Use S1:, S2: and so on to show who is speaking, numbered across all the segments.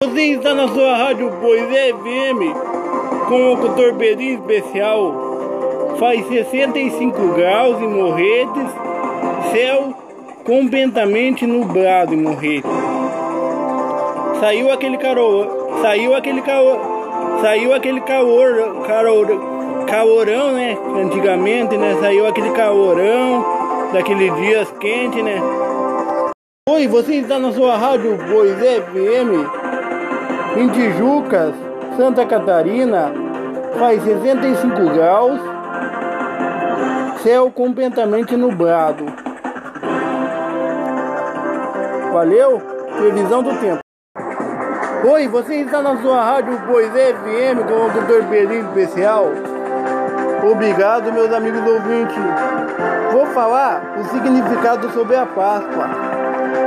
S1: Você está na sua rádio Poisé FM com o locutor Beri Especial. Faz 65 graus em Morretes, céu completamente nublado em Morretes. Saiu aquele caro, saiu aquele calor, saiu aquele calor, calor, calorão, né? Antigamente, né? Saiu aquele calorão daqueles dias quentes, né? Oi, você está na sua rádio Poisé FM em Tijucas, Santa Catarina, faz 65 graus, céu completamente nublado. Valeu? Previsão do tempo. Oi, você está na sua rádio Poisé FM com o locutor Belinho Especial? Obrigado, meus amigos ouvintes. Vou falar o significado sobre a Páscoa.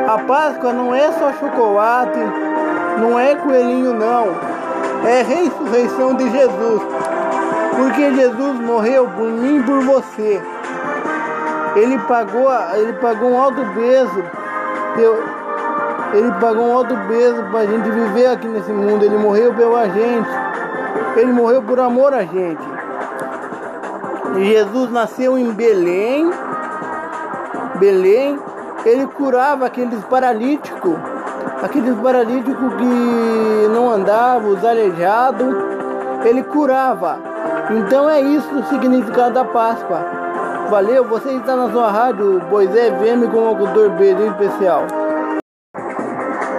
S1: A Páscoa não é só chocolate, não é coelhinho não, é ressurreição de Jesus. Porque Jesus morreu por mim e por você. Ele pagou, ele pagou um alto peso. Ele pagou um alto peso para a gente viver aqui nesse mundo. Ele morreu pela gente. Ele morreu por amor a gente. Jesus nasceu em Belém. Belém. Ele curava aqueles paralíticos aqueles paralíticos que não andavam, os aleijados, ele curava. Então é isso o significado da Páscoa. Valeu, você está na sua rádio Boisé VM com o locutor Belinho Especial.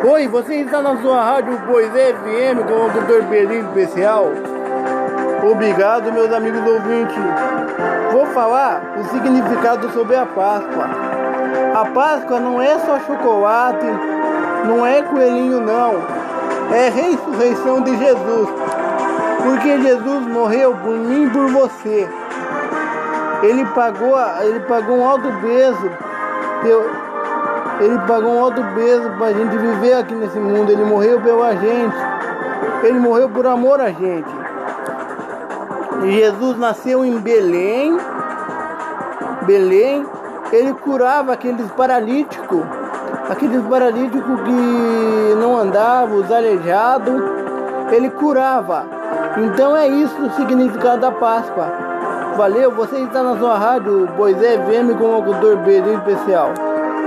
S1: Oi, você está na sua rádio Boisé FM com o locutor Belinho Especial. Obrigado, meus amigos ouvintes. Vou falar o significado sobre a Páscoa. A Páscoa não é só chocolate, não é coelhinho não, é ressurreição de Jesus. Porque Jesus morreu por mim e por você. Ele pagou, ele pagou um alto peso. Ele pagou um alto peso para a gente viver aqui nesse mundo. Ele morreu pela gente. Ele morreu por amor a gente. Jesus nasceu em Belém. Belém. Ele curava aqueles paralíticos aqueles paralíticos que não andavam, os aleijados, ele curava. Então é isso o significado da Páscoa. Valeu, você está na sua rádio Boisé VM com o locutor Belinho Especial.